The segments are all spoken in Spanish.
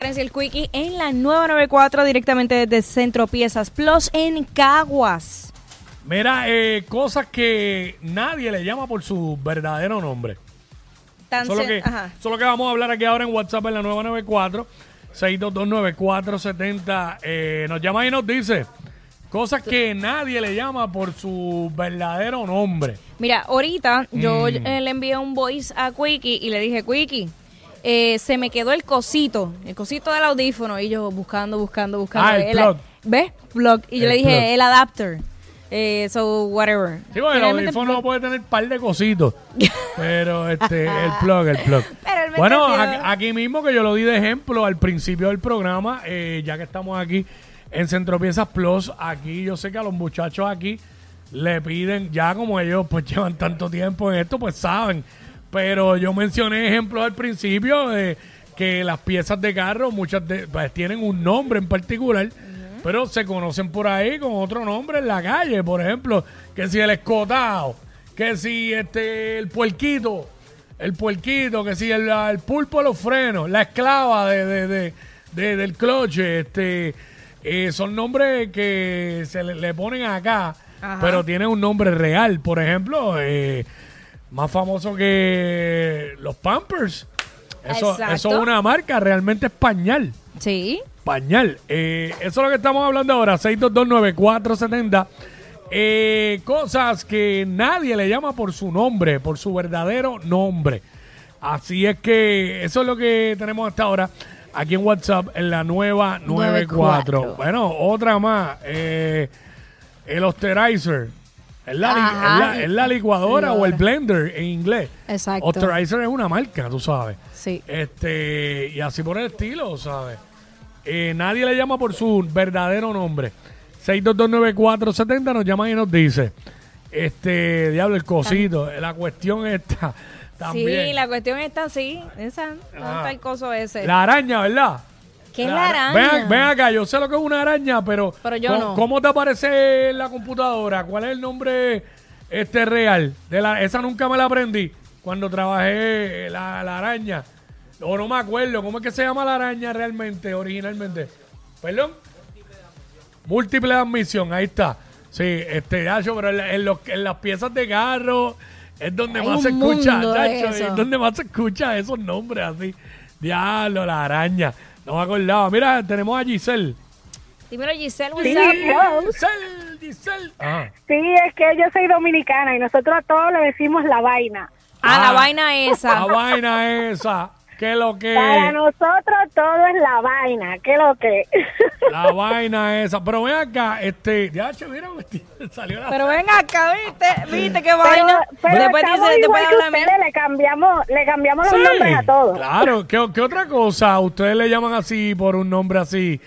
el Quickie en la 994 directamente desde Centro Piezas Plus en Caguas. Mira, eh, cosas que nadie le llama por su verdadero nombre. Tan Solo que, Ajá. solo que vamos a hablar aquí ahora en WhatsApp en la 994 6229470. Eh, nos llama y nos dice cosas que nadie le llama por su verdadero nombre. Mira, ahorita yo Mm. eh, le envié un voice a Quickie y le dije, Quickie, eh, se me quedó el cosito, el cosito del audífono. Y yo buscando, buscando, buscando. Ah, el plug. ¿Ves? Plug. Y yo El le dije, plug. el adapter. Eh, so, whatever. Sí, bueno, el audífono puede tener un par de cositos, pero este, el plug, el plug. Pero Bueno, aquí mismo que yo lo di de ejemplo al principio del programa, eh, ya que estamos aquí en Centro Piezas Plus, aquí yo sé que a los muchachos aquí le piden, ya como ellos pues llevan tanto tiempo en esto, pues saben. Pero yo mencioné ejemplos al principio de que las piezas de carro, muchas de, pues, tienen un nombre en particular, pero se conocen por ahí con otro nombre en la calle, por ejemplo, que si el escotado, que si este el puerquito, el puerquito, que si el, el pulpo de los frenos, la esclava de, de- de- de- del cloche, este eh, son nombres que se le, le ponen acá, Ajá. pero tienen un nombre real. Por ejemplo, eh, más famoso que los Pampers. Eso, Exacto. eso es una marca realmente español. Sí. Pañal. Eh, eso es lo que estamos hablando ahora. 6229470. Eh, cosas que nadie le llama por su nombre, por su verdadero nombre. Así es que eso es lo que tenemos hasta ahora aquí en WhatsApp en la nueva 94. 94. Bueno, otra más. eh, el Osterizer. Es la, Ajá. es la- es la licuadora o el blender en inglés. Exacto. Osterizer es una marca, tú sabes. Sí. Este, y así por el estilo, ¿sabes? Eh, nadie le llama por su verdadero nombre. 6229470 nos llama y nos dice, este, diablo, el cosito, la cuestión está también. Sí, la cuestión está así. Esa, ¿dónde Ah. está el coso ese? La araña, ¿verdad? ¿Qué es La la ara- araña? Ven, ven acá, yo sé lo que es una araña, pero, Pero yo ¿cómo, no. cómo te aparece en la computadora? ¿Cuál es el nombre este real? De la, esa nunca me la aprendí cuando trabajé la, la araña. O no me acuerdo, ¿cómo es que se llama la araña realmente, originalmente? ¿Perdón? Múltiple admisión, ahí está. Sí, este, Nacho, pero en, la- en los- en las piezas de carro es donde Hay más se escucha, de Nacho, es donde más se escucha esos nombres así. Diablo, la araña. No me acordaba. Mira, tenemos a Giselle. Dímelo, Giselle, what's Sí, up? hello. Giselle, Giselle. Ajá. Sí, es que yo soy dominicana y nosotros a todos le decimos la vaina. Ah, la Ah. vaina esa. La vaina esa. ¿Qué lo que? Para nosotros todo es la vaina, ¿qué lo que? La vaina esa. Pero ven acá, este. Ya, che, mira, salió la. Pero ven acá, ¿viste? ¿Viste qué vaina? pero Después dice, igual después que ustedes, le cambiamos, le cambiamos los Sí, nombres a todos. Claro. ¿Qué, qué otra cosa ustedes le llaman así por un nombre así?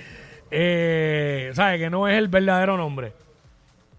Eh, ¿Sabes? Que no es el verdadero nombre.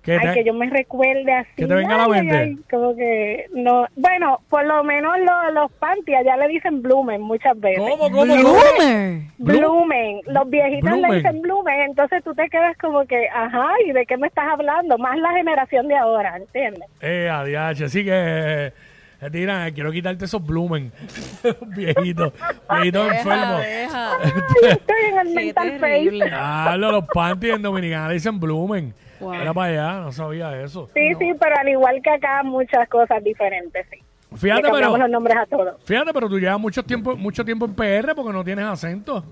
Que Ay, que yo me recuerde así. que te venga a la Ay, ay, mente. ay, como que no. Bueno, por lo menos lo- los panties ya le dicen blumen muchas veces. ¿Cómo, cómo? Bloomer. Blumen, los viejitos Blumen. le dicen blumen, entonces tú te quedas como que, ajá, ¿y de qué me estás hablando? Más la generación de ahora, ¿entiendes? Eh, adiós. Así que. te tiran, eh, quiero quitarte esos blumen. viejitos. Viejitos enfermos. deja. Ay, estoy en el mental face. Ah, lo- los panties en Dominicana le dicen blumen. Wow. Era para allá, no sabía eso. Sí, sí, pero al igual que acá, muchas cosas diferentes, sí. Fíjate, Le pero. los nombres a todos. Fíjate, pero tú llevas mucho tiempo, mucho tiempo en PR porque no tienes acento.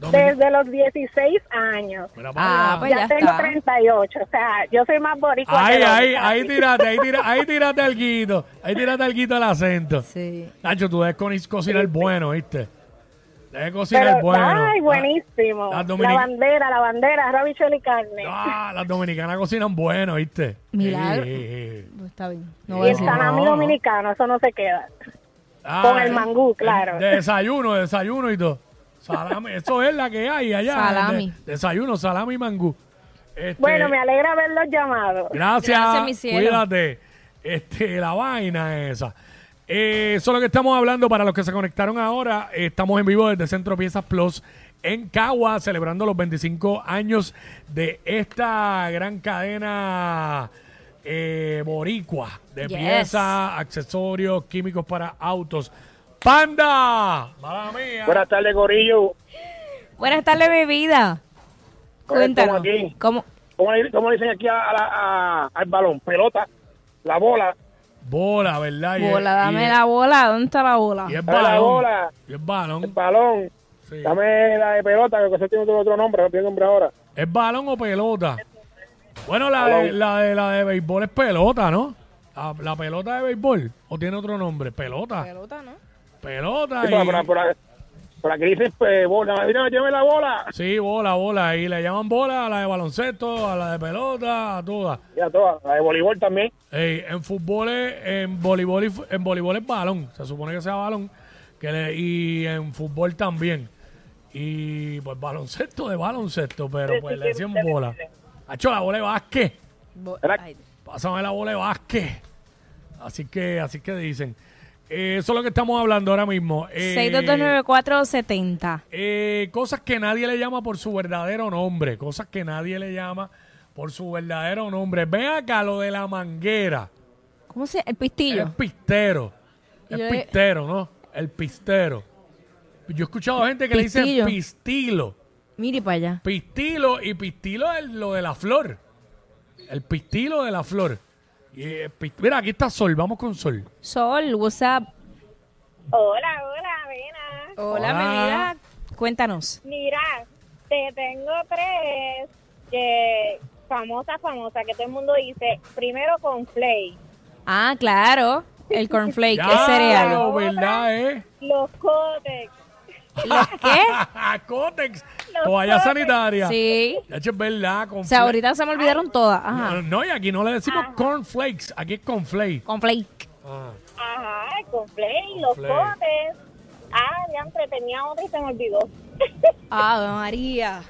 Dominicano. Desde los 16 años. Ah, pues ya, ya tengo está. 38, o sea, yo soy más boricua. Ahí, ahí, ahí tírate, ahí tírate, ahí tírate el guito. Ahí tírate el guito al acento. Sí. Nacho, tú debes co- cocinar bueno, ¿viste? Debes cocinar Pero, bueno. ay, buenísimo. La- bandera, la bandera, arroz, habichuela y carne. Ah, las dominicanas cocinan bueno, ¿viste? Milagro. Pues está bien. No y el no, salami no. dominicano, eso no se queda. Ah, Con el eh, mangú, claro. De desayuno, de desayuno y todo. Salami, eso es la que hay allá. Salami. de- desayuno, salami y mangú. Este, Bueno, me alegra haberlos llamado. Gracias, Gracias, mi cielo. cuídate. Este, la vaina esa. Eh, eso es lo que estamos hablando para los que se conectaron ahora. eh, estamos en vivo desde Centro Piezas Plus en Cagua, celebrando los 25 años de esta gran cadena eh, boricua de Yes. piezas, accesorios, químicos para autos. ¡Panda! ¡Mala mía! Buenas tardes, Gorillo. Buenas tardes, mi vida. Cuéntanos. ¿Cómo? ¿Cómo, le- cómo le dicen aquí a, a- al balón? Pelota, la bola. Bola, ¿verdad? Y es- Bola, y dame es- la bola. ¿Dónde está la bola? Y es Dame la balón. bola. Y es El balón. balón. Sí. Dame la de pelota, que eso tiene otro, nombre, no tiene nombre ahora. ¿Es balón o pelota? Bueno, la de, Balón. la de la de béisbol es pelota, ¿no? La, la pelota de béisbol. ¿O tiene otro nombre? Pelota. Pelota, ¿no? Pelota. Sí, y- por- aquí dicen pues, bola. Mira, llévame la bola. Sí, bola, bola. Y le llaman bola a la de baloncesto, a la de pelota, a todas. Ya todas. La de voleibol también. Ey, en fútbol, es- en voleibol, y en voleibol es balón. Se supone que sea balón. Que le- y en fútbol también. Y pues baloncesto de baloncesto, pero pues le decían bola. Ha hecho la bola de básquet. Bo- Pásame la bola de básquet. Así que, así que dicen. Eh, eso es lo que estamos hablando ahora mismo. Eh, 6229470. eh, cosas que nadie le llama por su verdadero nombre. Cosas que nadie le llama por su verdadero nombre. Ven acá lo de la manguera. ¿Cómo se El pistillo. pistero. Es Yo le- pistero, ¿no? El pistero. Yo he escuchado gente que Pistillo. le dice pistilo. Mire para allá. Pistilo y pistilo es lo de la flor. El pistilo de la flor. Y, eh, Mira, aquí está Sol. Vamos con Sol. Sol, what's up? Hola, hola, Vena. Hola, Hola. mi vida. Cuéntanos. Mira, te tengo tres que famosa, famosa, que todo el mundo dice. Primero con Flay, Ah, claro. El cornflake, el cereal. lo ¿verdad, eh? los Cotex. ¿Los qué? Cótex. Los Toalla Cotex. sanitaria. Sí. Ya hecho, es verdad. Con O sea, ahorita se me olvidaron todas. Ajá. No, no, y aquí no le decimos cornflakes. Aquí es cornflake. Cornflake. Ah. Ajá, con Flay, los. Cotex. Ah, ya entretenía otra y se me olvidó. Ave María.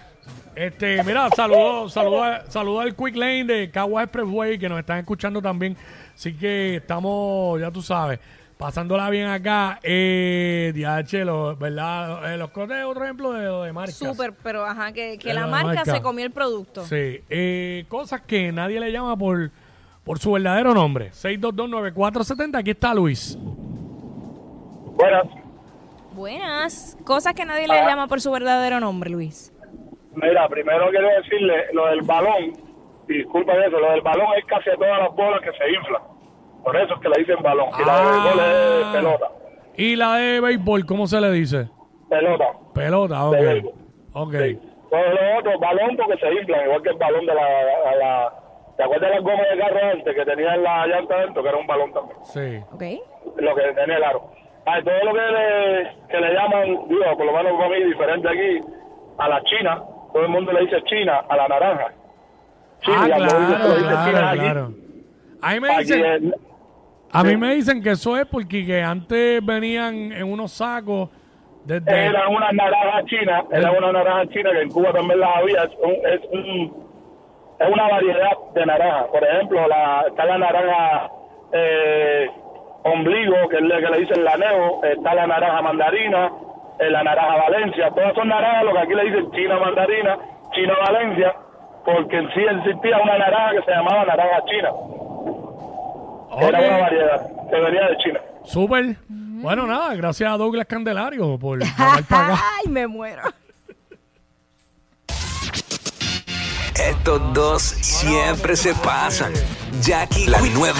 Este, mira, saludo, saludo, saludo al Quick Lane de Caguas Expressway que nos están escuchando también. Así que estamos, ya tú sabes, pasándola bien acá. Eh, DH, lo- ¿verdad? Eh, los cotes es otro ejemplo de lo de marcas. Súper, pero ajá, que, la la marca, marca. se comió el producto. Sí. Eh, cosas que nadie le llama por, por su verdadero nombre. 6229470. Aquí está Luis. Buenas. Buenas. Cosas que nadie le llama por su verdadero nombre, Luis. Mira, primero quiero decirle lo del balón. Disculpa eso, lo del balón es casi todas las bolas que se inflan. Por eso es que le dicen balón. Y la de béisbol es Ah. pelota. Y la de béisbol, ¿cómo se le dice? Pelota. Pelota, ok. De béisbol. Ok. Sí. Todo lo otro, balón porque se inflan, igual que el balón de la... la, la- ¿Te acuerdas de las gomas de carro antes que tenían la llanta dentro, que era un balón también? Sí. ¿Ok? Lo que tenía el aro. Ah, todo lo que le, que le llaman, digo, por lo menos para mí, diferente aquí, a la china, todo el mundo le dice china, a la naranja. Ah, y a claro, dice claro, china aquí. claro. A mí me Aquí dicen, es- a mí me dicen que eso es porque que antes venían en unos sacos desde... Era una naranja china, era una naranja china que en Cuba también la había. Es, un, es, un- es una variedad de naranja. Por ejemplo, la, está la naranja eh, ombligo, que es la que le dicen la neo, está la naranja mandarina, eh, la naranja valencia. Todas son naranjas, lo que aquí le dicen china mandarina, china valencia, porque en sí existía una naranja que se llamaba naranja china. Era una variedad que venía de China. súper. Bueno, nada, gracias a Douglas Candelario por para acá. Ay, me muero. Estos dos siempre se pasan. Jackie, la nueva